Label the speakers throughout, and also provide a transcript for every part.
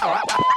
Speaker 1: Power, power.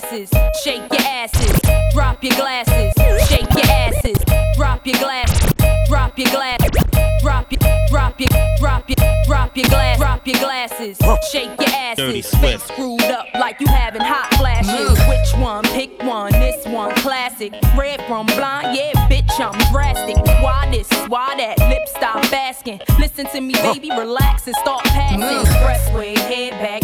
Speaker 2: glasses, shake your asses, drop
Speaker 3: your
Speaker 2: glasses, shake
Speaker 3: your
Speaker 2: asses, drop your glasses, drop your
Speaker 4: glasses, drop your, drop your, drop your, drop your glass, drop
Speaker 3: your glasses,
Speaker 5: shake your asses, screwed up like you having hot flashes. Which one? Pick one. This one classic,
Speaker 6: red from blind. Yeah, bitch,
Speaker 5: I'm drastic. Why this? Why that?
Speaker 6: Lip stop
Speaker 5: asking. Listen to me, baby,
Speaker 6: relax and
Speaker 5: start passing. Head back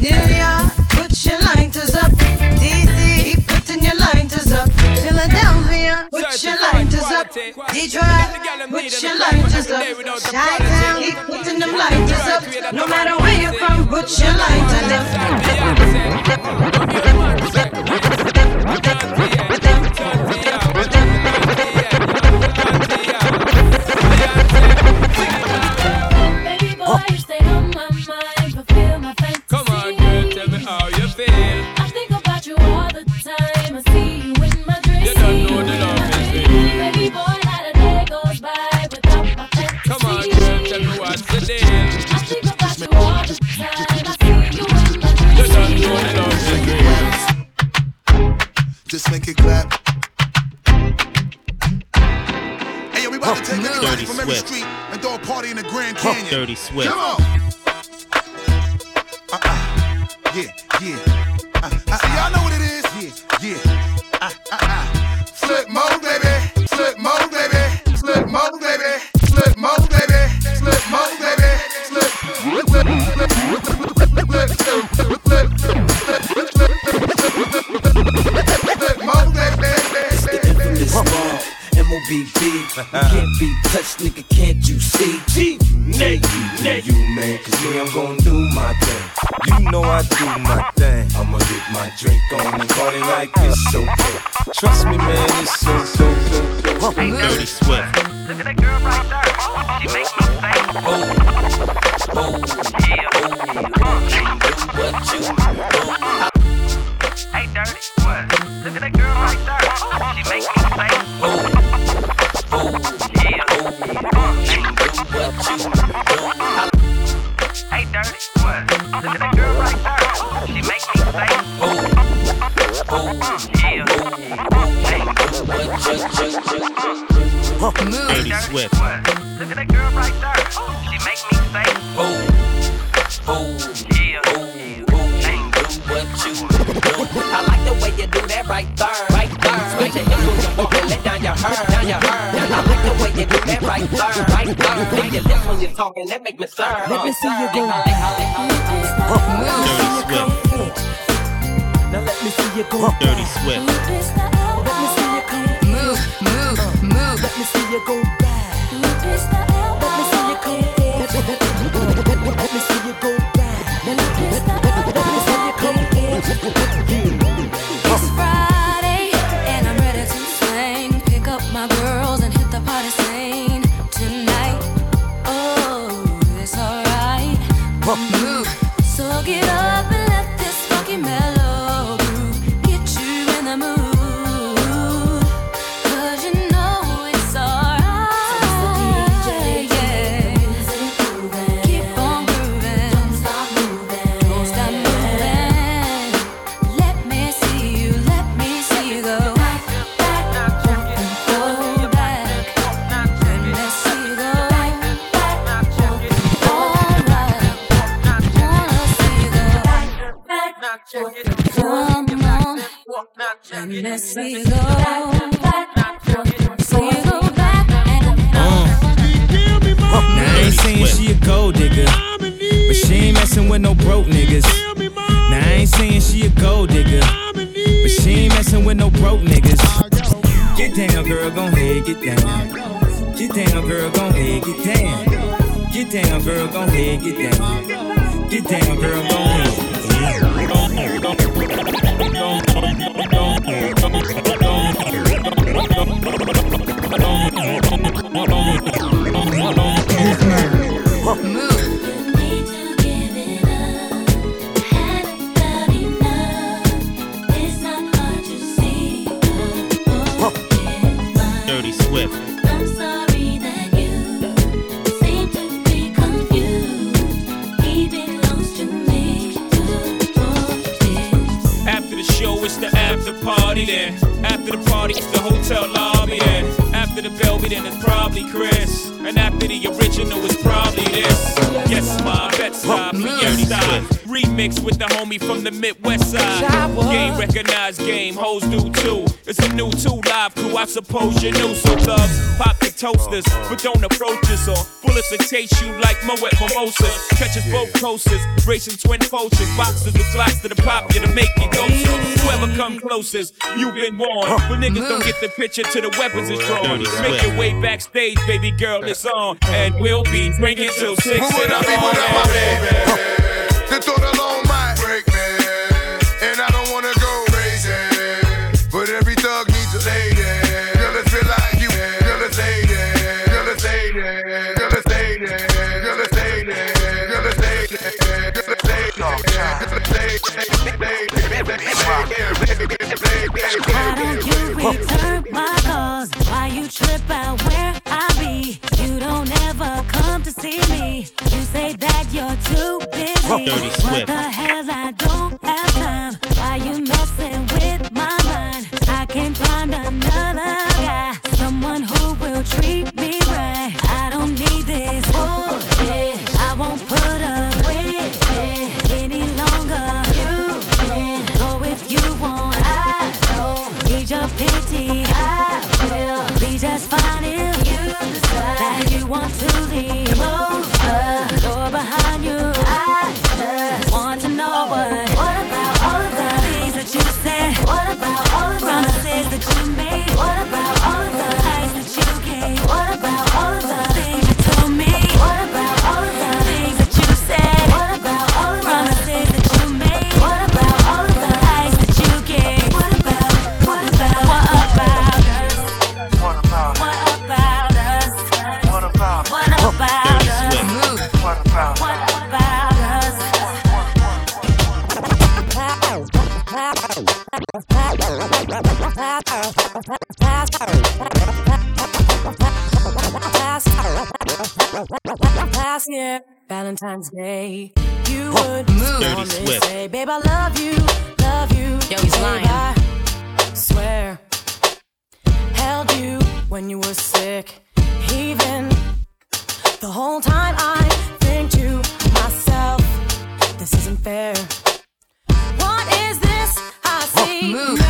Speaker 4: Yeah, put your lighters up. DD, keep putting your lighters up. Philadelphia, put your lighters up. Detroit, put your lighters up. Chi-town, keep putting them lighters up. No matter where you're from, put your lighters up.
Speaker 3: Dirty Swift.
Speaker 7: Come on. Uh-uh. Yeah, yeah. Uh, uh, See, y'all know what it is. Yeah, yeah. Uh, uh, uh. Flip mode, baby. Flip mode, baby. Flip mode, baby. Flip mode, baby. Flip mode, baby. Flip. Flip. Flip. Flip. Flip. Flip. Flip. Flip.
Speaker 8: MOB big. You can't be touched, nigga like. So,
Speaker 6: trust me, man, it's so, so, good.
Speaker 3: Dirty sweat.
Speaker 8: Now
Speaker 9: I ain't saying she a gold digger, but she ain't messing with no broke niggas. Now I ain't saying she a gold digger, but she ain't messing with no broke niggas. Get down, girl, gon' head, get down. Get down, girl, gon' head, get down. Get down, girl, gon' head, get down. Get down, girl, gon'
Speaker 10: Dirty Swift.
Speaker 11: Remix with the homie from the Midwest side. Game recognized game, hoes do too. It's a new two live crew, I suppose you knew. So thugs, pop the toasters, but don't approach us or bullets will taste you like Moet mimosas. Catch us both coasters, racing twin poachers, boxes with glocks to the pop you to make you go so. Whoever come closest, you've been warned. But niggas don't get the picture till the weapons is drawn. Make your way backstage, baby girl, it's on. And we'll be drinking till six
Speaker 12: Move
Speaker 11: in
Speaker 12: it
Speaker 11: the
Speaker 12: up, people,
Speaker 11: morning.
Speaker 12: The thought alone might break me, and I don't wanna go crazy. But every thug needs a lady. Girl, let's feel like you. Girl, let's lady. Girl, let's lady. Girl, let's lady. Girl, let's lady. Girl, let's lady. Girl,
Speaker 13: Why don't you return
Speaker 10: Dirty Swift.
Speaker 13: When you were sick, even the whole time I think to myself, this isn't fair. What is this I oh, see?
Speaker 14: Move.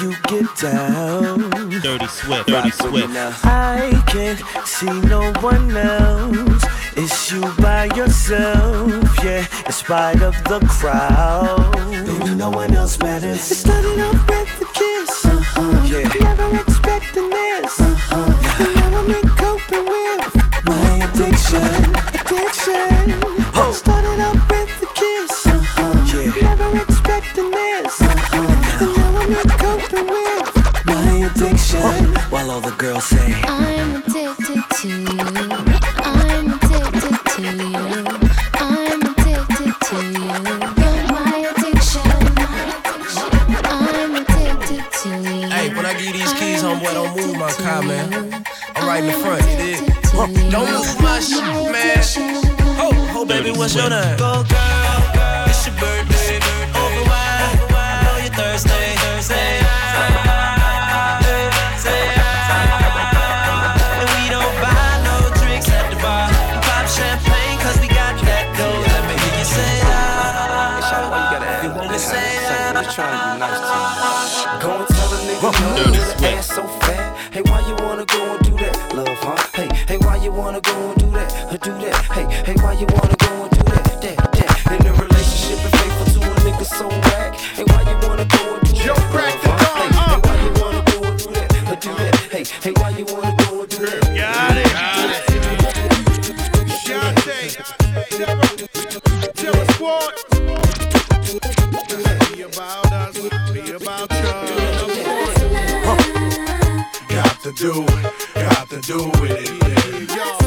Speaker 13: you get
Speaker 15: down.
Speaker 10: Dirty Swift, Dirty Rock Swift.
Speaker 15: I can't see no one else. It's you by yourself, yeah, in spite of the crowd. Baby, no one else matters. It started off with a kiss. Uh-huh. Yeah. girl say.
Speaker 1: I'm addicted to you. I'm addicted to you. I'm addicted to you. You're my addiction. I'm addicted to you.
Speaker 16: Hey, when I give these keys, homeboy, don't move my car, man. I'm right in the front, you dig? Don't move my shit, man. Oh, oh, baby, what's your name? Go, girl
Speaker 17: Ass so to do,
Speaker 18: got to do with it. Yeah.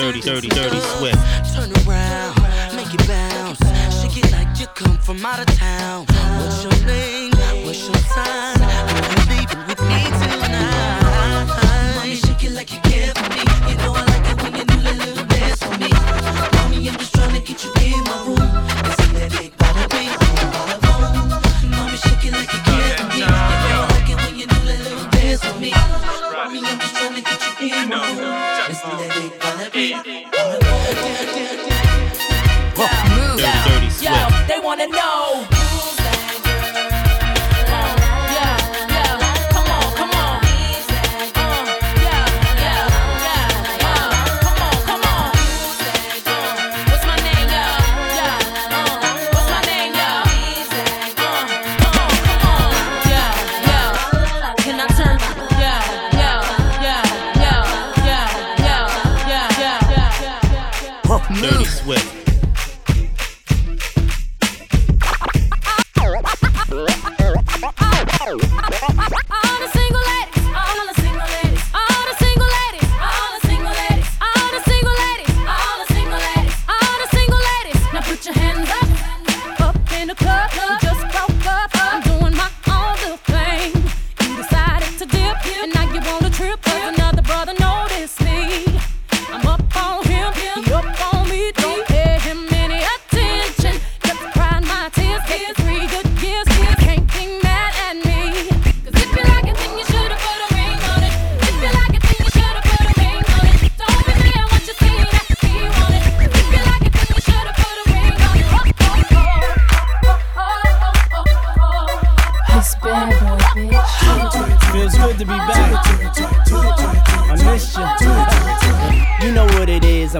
Speaker 10: dirty, dirty, dirty
Speaker 12: sweat.
Speaker 1: Turn around, make it bounce. Shake it like you come from out of town. What's your name? What's your sign?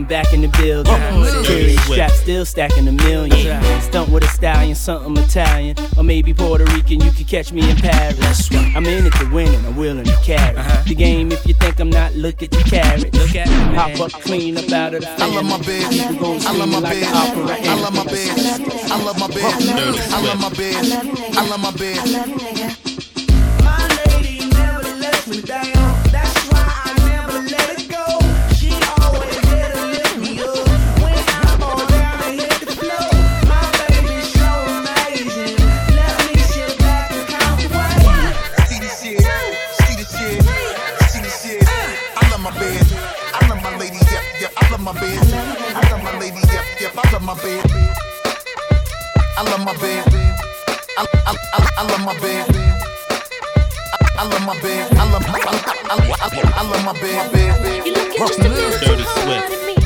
Speaker 19: come
Speaker 20: back in the building. Uh-huh. Period. Strap still stacking a million. Stunt with a stallion, something Italian. Or maybe Puerto Rican, you could catch me in Paris. I'm in it to win and I'm willing to carry uh-huh. the game. If you think I'm not, look at the carrot. Look at it, Pop up clean up out of the fan.
Speaker 7: I love my bitch. I love my bitch. I love my bitch. I love my bitch. I love my bitch. I love my bitch.
Speaker 1: My lady never lets me down. I,
Speaker 7: love my bed. I love my bed. I love my, baby. I, love my bed.
Speaker 21: You
Speaker 12: look
Speaker 21: at me?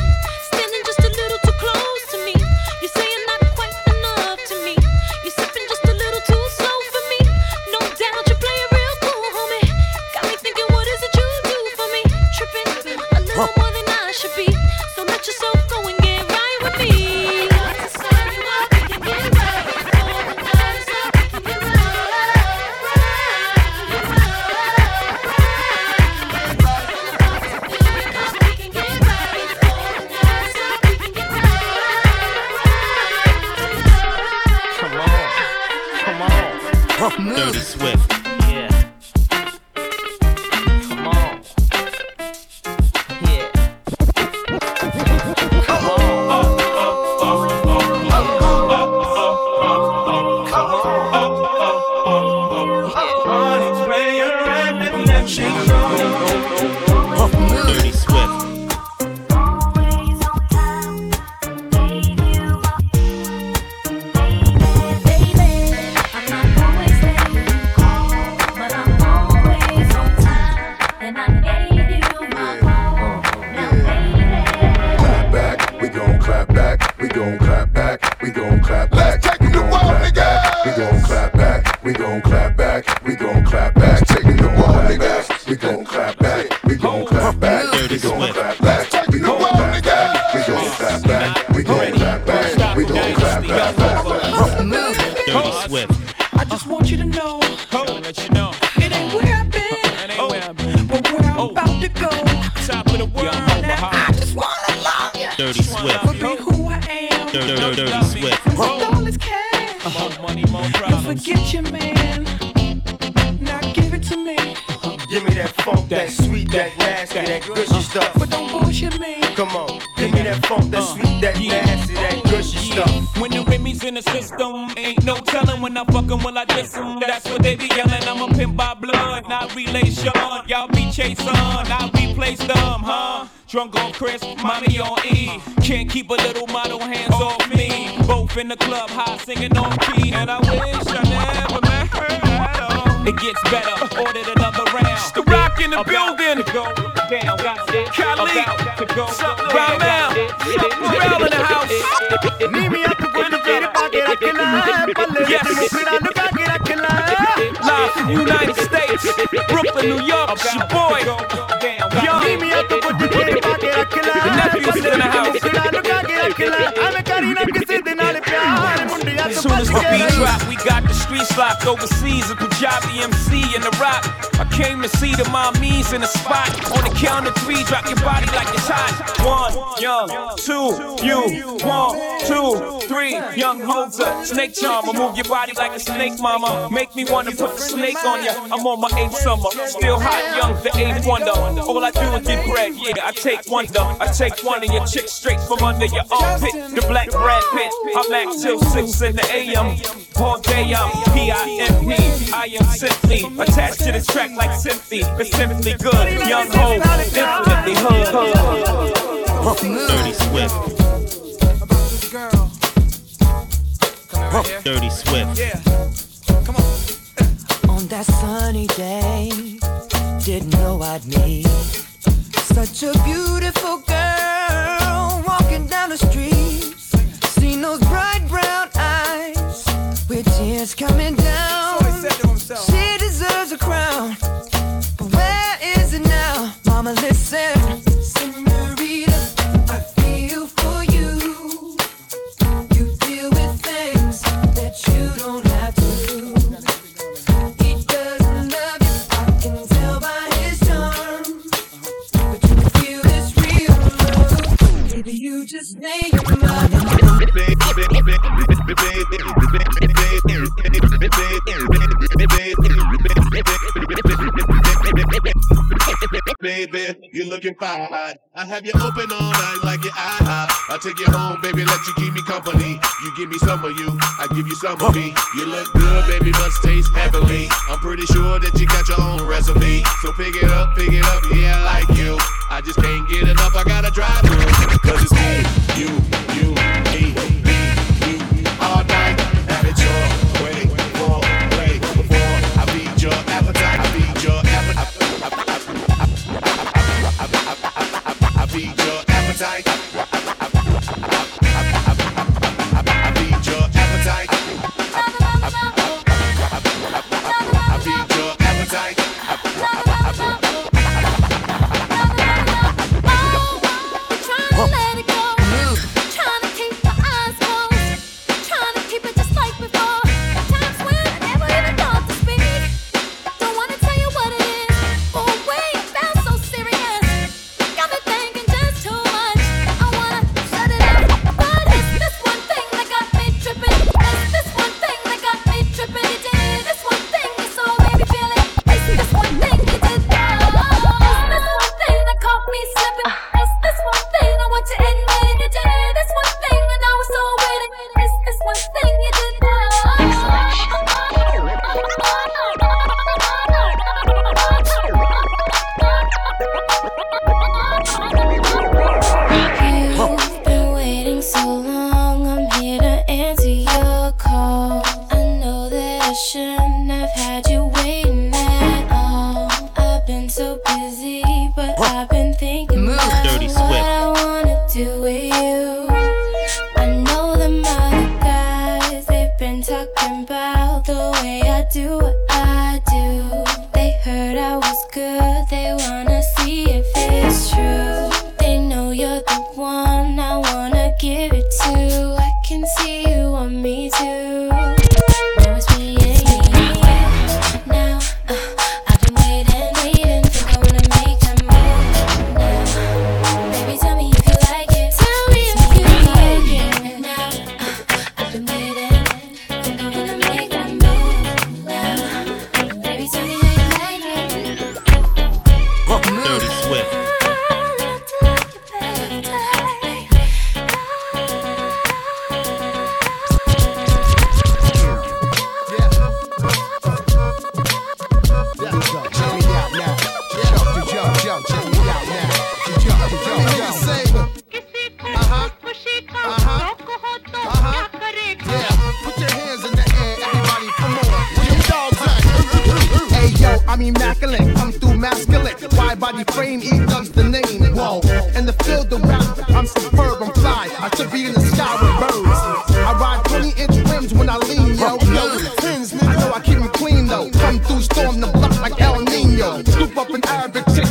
Speaker 12: Dirty Swift.
Speaker 11: Hands off me. Both in the club, high singing on key. And I wish I never met her at all. It gets better, ordered another round. The rock in the building. To go down, got it. Cali, to go down. Morale in the house. Yes. Live from United States, Brooklyn, New York. It's your boy. Young. The nephew's in the house. As soon as the beat drop, we got the streets locked overseas. A Punjabi MC in the rock. I came to see the mommies in the spot. On the count of three, drop your body like it's hot. One, young, two, you. One, two, three, young holder. Snake charmer, move your body like a snake, mama. Make me wanna put the snake on ya. I'm on my eighth summer, still hot, young, the eighth wonder. All I do is get bread, yeah. I take wonder. I take one of your chicks straight from under your armpit. The black Brad Pitt. I'm back till six in the AM. All day I'm P-I-M-P. I am simply attached to the track like Symphony. It's simply good. Young ho, infinitely hood.
Speaker 18: Dirty Swift. Dirty Swift.
Speaker 15: On that sunny day, didn't know I'd meet such a beautiful girl walking down the street. Seen those bright brown eyes with tears coming down.
Speaker 21: Fine. I have you open all night like your eye. I take you home, baby, let you keep me company. You give me some of you, I give you some of me. You look good, baby, must taste heavenly. I'm pretty sure that you got your own recipe. So pick it up, pick it up, yeah, I like you. I just can't get enough, I gotta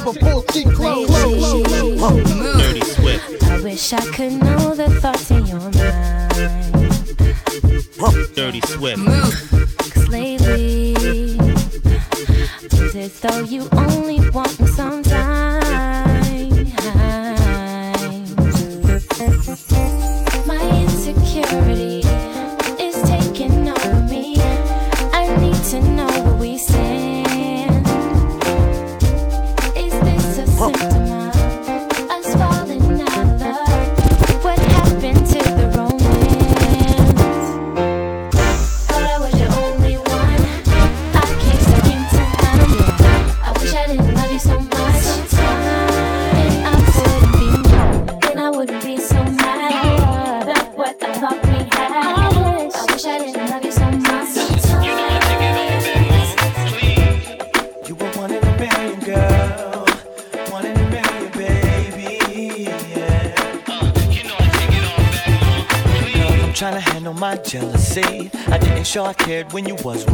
Speaker 18: Dirty Swift.
Speaker 22: I
Speaker 23: wish I could know the thoughts in your mind.
Speaker 24: Dirty Swift.
Speaker 23: Cause lately, it's as though you only want me.
Speaker 15: when you was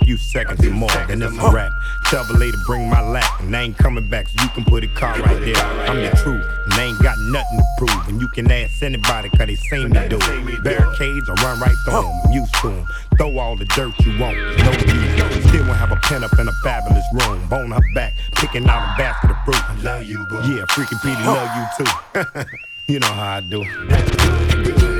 Speaker 25: a few seconds or more. and it's a wrap. Tell the lady bring my lap, and I ain't coming back, so you can put a car right there. I'm the truth, and I ain't got nothing to prove. And you can ask anybody, cause they seen me do it. Barricades, I run right through them, I'm used to them. Throw all the dirt you want, no use. Still won't have a pen up in a fabulous room. Bone her back, picking out a basket of fruit. I love you, bro. Yeah, freaking Petey, love you too. you know how I do.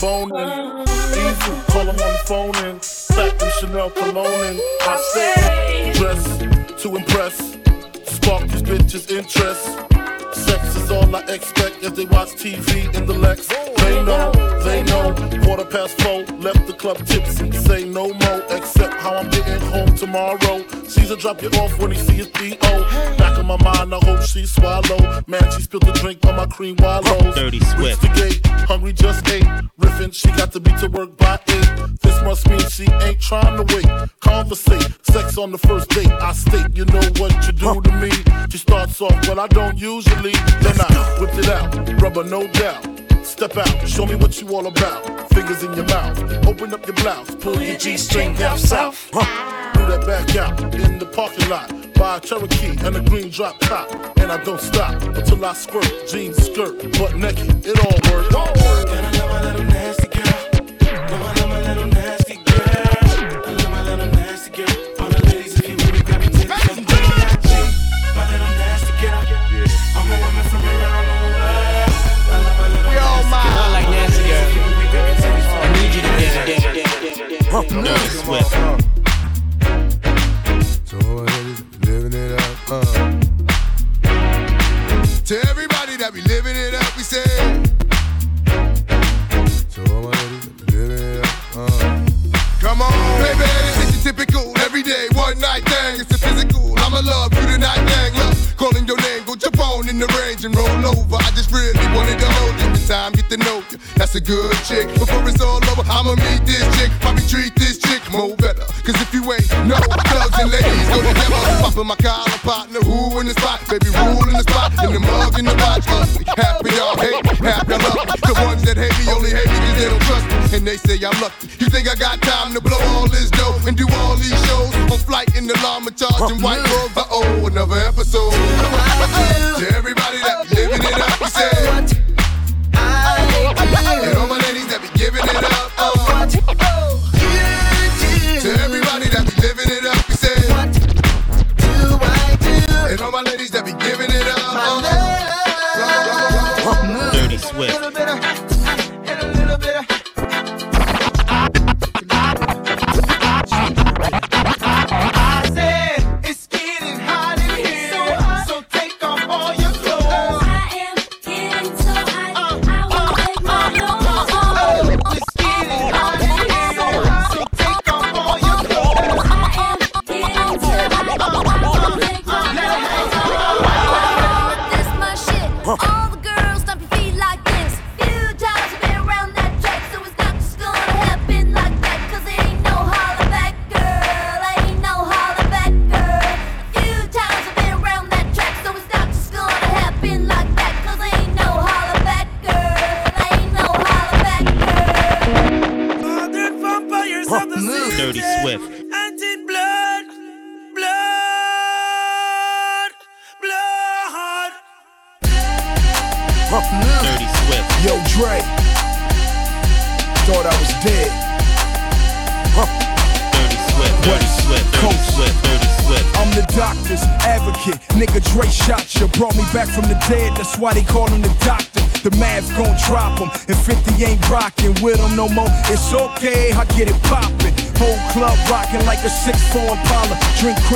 Speaker 21: boning. Easy, call him on the phone and fact and Chanel cologne and I say dress to impress, spark these bitches' interest. Sex is all I expect as they watch TV in the Lex. They know, they know. Quarter past four, left the club tips and say no more. Except how I'm getting home tomorrow. Caesar drop you off when he sees D.O. Back in my mind, I hope she swallow. Man, she spilled the drink on my cream wallows.
Speaker 26: Dirty
Speaker 21: sweat.
Speaker 26: Reached
Speaker 21: the gate, hungry just ate. Riffin', she got to be to work by eight. This must mean she ain't trying to wait conversate. Sex on the first date, I state, you know what you do to me. She starts off, but I don't usually. Then I whip it out, rubber, no doubt. Step out, show me what you all about. Fingers in your mouth, open up your blouse, pull your G string down south. Do that back out in the parking lot. Buy a Cherokee and a green drop top. And I don't stop until I squirt. Jeans, skirt, butt naked, it all works.
Speaker 16: Don't work. Puff
Speaker 26: Nutty Swift.
Speaker 12: So living it up. Uh. To everybody that be living it up, we say. So living it up. Uh. Come on, baby, this is typical. Every day, one night thing. It's a physical. I'ma love you tonight, gang. love. calling your name, go. jump the range and roll over. I just really wanted to hold you. This time, get to know you. That's a good chick. Before it's all over, I'ma meet this chick. Probably treat this chick more better. Cause if you ain't no thugs and ladies go together. Popping my collar partner, who in the spot? Baby, rule in the spot. In the mug, in the. Half of y'all hate, half y'all love me. The ones that hate me only hate me cause they don't trust me. And they say I'm lucky. You think I got time to blow all this dough and do all these shows? On flight in the llama charging white robes. Uh oh, another episode. To everybody that be living it up, we say. And all my ladies that be giving it up. Oh. To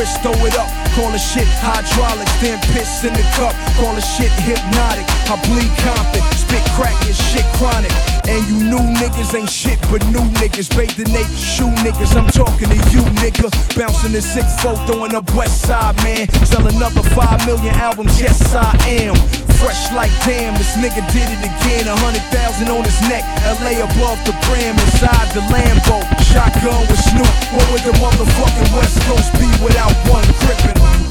Speaker 27: Chris, throw it up. Call the shit hydraulics, then piss in the cup. Call the shit hypnotic. I bleed Compton, spit crack and shit chronic. And you new niggas ain't shit but new niggas. Bathe the naked shoe niggas. I'm talking to you, nigga. Bouncing the six four, throwing up West man. Sell another five million albums, yes I am. Fresh like damn, this nigga did it again. A hundred thousand on his neck, LA above the brim, inside the Lambo. Shotgun with Snoop. What would the motherfucking West Coast be without one gripping?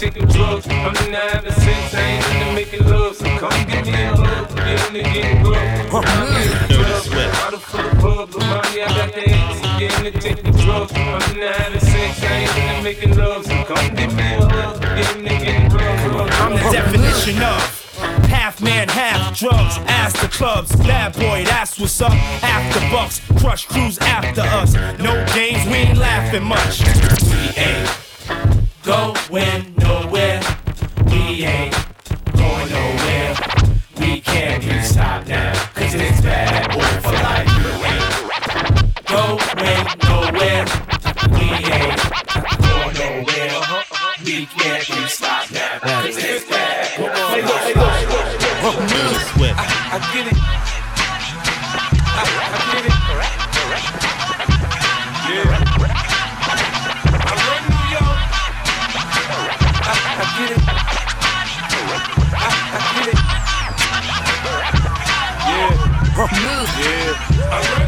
Speaker 8: Taking drugs. I'm in the having sex, I ain't into making love. So come give me a hug, get in the getting rough. Mommy in the club, bottle full of bub, but mommy I got the eggs. Getting the taking drugs. I'm in the having sex, I ain't into making love. So come give me a hug, get in the getting rough.
Speaker 11: I'm the definition of half man, half drugs. Ask the clubs, bad boy, that's what's up. After bucks, crush crews after us. No games, we ain't laughing much. We ain't going
Speaker 8: I get it. I, I get it. Yeah. I run New York. I, I get it. I, I get it. Yeah. Yeah.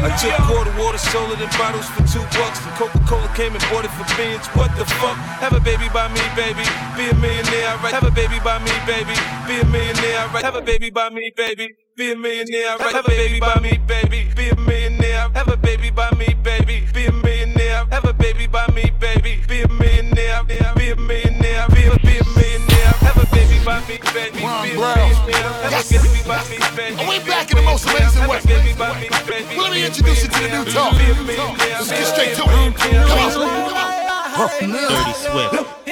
Speaker 8: I took quarter water, sold it in bottles for two bucks. And Coca-Cola came and bought it for beans. What the fuck? Have a baby by me, baby. Be a millionaire, I write. Have a baby by me, baby. Be a millionaire, I write. Have a baby by me, baby. Be a millionaire, I. Have a baby by me, baby. Be a millionaire. Have a baby by me, baby. Be a millionaire. Have a baby by me, baby. Be a millionaire. Be a millionaire. Be a be a millionaire. Have a baby by me, baby. Be a millionaire. Have a baby by me, baby.
Speaker 7: And we back in the most amazing way.
Speaker 8: Baby by me, baby.
Speaker 7: Well, let me introduce you to the new talk. Let's get straight to it. Come on.
Speaker 28: Dirty Swift.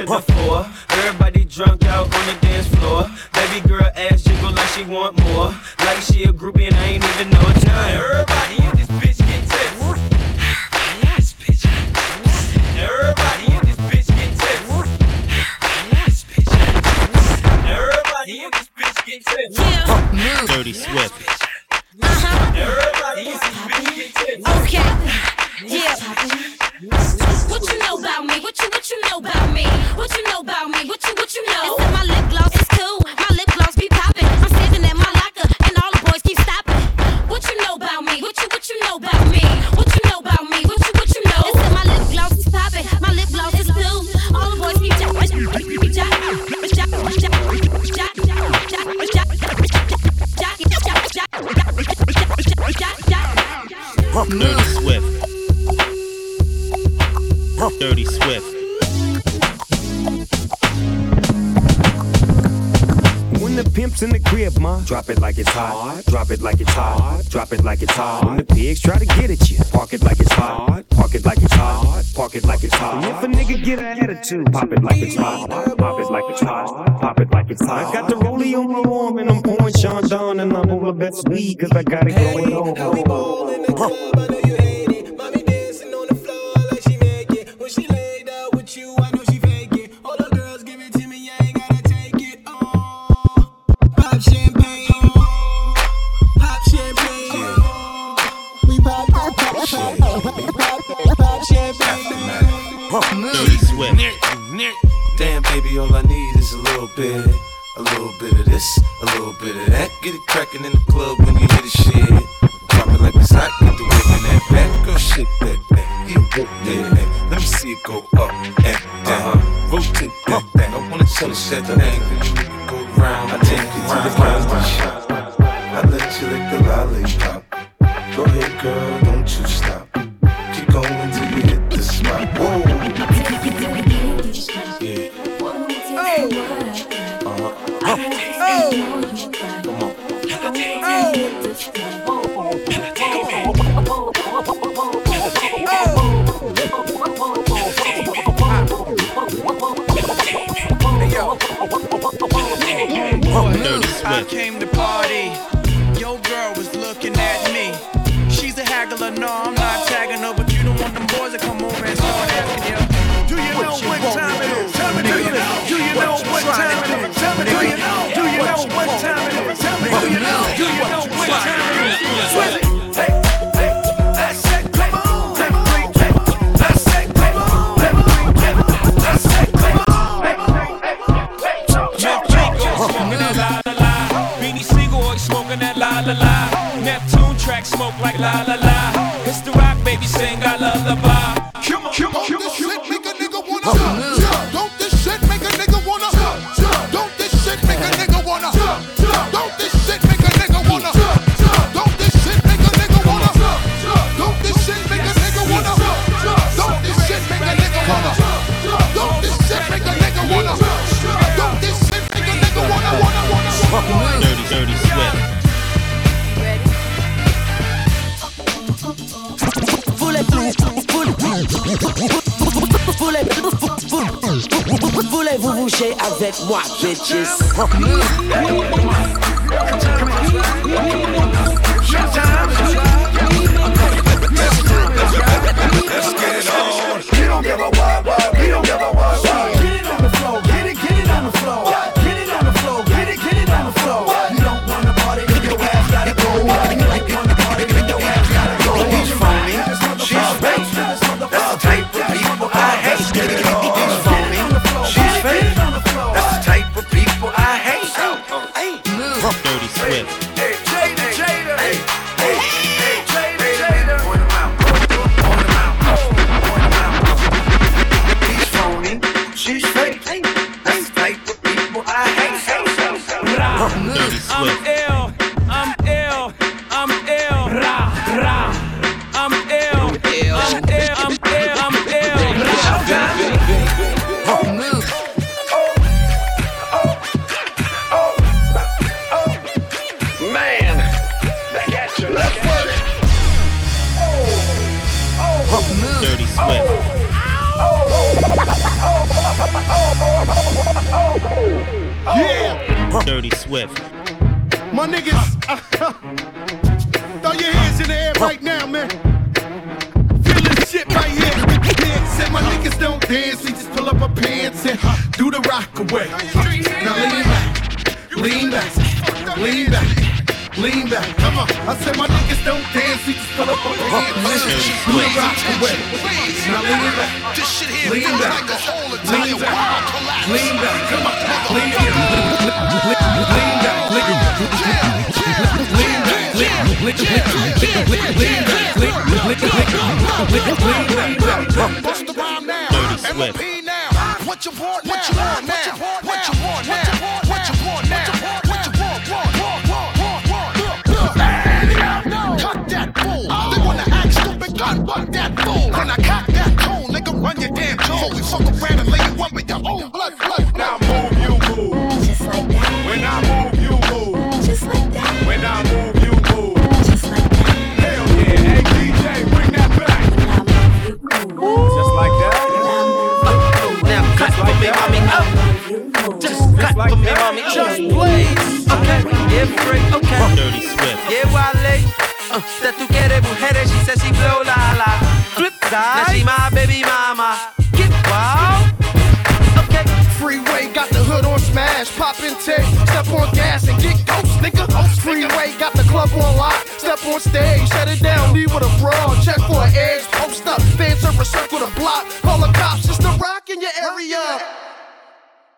Speaker 8: To the four. Everybody drunk out on the dance floor. Baby girl ass jiggle like she want more. Like she a groupie and I ain't even know it time. Everybody in this bitch get tips. Yes, bitch. Everybody in this bitch get tips. Everybody in this bitch get tips.
Speaker 28: Dirty Swift.
Speaker 8: Everybody in this bitch get tips.
Speaker 21: Okay. Yeah. What you what you know about me? What you know about me? What you what you know? Said my lip gloss is cool. My lip gloss be popping. I'm standing at my locker and all the boys keep stopping. What you know about me? What you what you know about me? What you know about me? What you what you know? Said my lip gloss is popping. My lip gloss is cool. All the boys keep
Speaker 28: Dirty Swift. Dirty Swift.
Speaker 29: When the pimp's in the crib, ma, drop it like it's hot. Drop it like it's hot. Drop it like it's hot. When the pigs try to get at you, park it like it's hot. Park it like it's hot. Park it like it's hot. And if a nigga get an attitude, pop it like it's hot. Pop it like it's hot. Pop it like it's hot. I got the rollie on my arm and I'm pouring Sean Don and I'm over best weed cause I got it going on.
Speaker 15: When
Speaker 3: moi, bitches?
Speaker 30: Dirty Swift.
Speaker 17: my niggas. throw your hands in the air right now, man. Feel this shit right here. Yeah, said my niggas don't dance, we just pull up our pants and do the rock away. Now lean back, lean back, lean back, lean back. Come on. I said my niggas don't dance, we just pull up our pants and do the rock away. Now lean back, lean back, lean back, lean back. Come on, lean back,
Speaker 7: What you want now? What you want now? What you want now? What you want now? What you want? Want, want, want, want, want. Cut that bull. They wanna act stupid, gun, but that fool. When I cock that tone, nigga, run your damn jaw. We fuck around and
Speaker 3: for me, mommy. Just please. Okay, yeah, free. Okay.
Speaker 30: Dirty Swift.
Speaker 3: Yeah, Wale. Uh, that tú quieres mujeres, she says she blow la la. Flip side. Now she my baby mama. Get wild. Okay.
Speaker 17: Freeway got the hood on smash, pop in tape, step on gas and get ghost, nigga. Freeway got the club on lock, step on stage, shut it down, leave with a brawl, check for an edge, post up, fans are a circle the block, call the cops, just a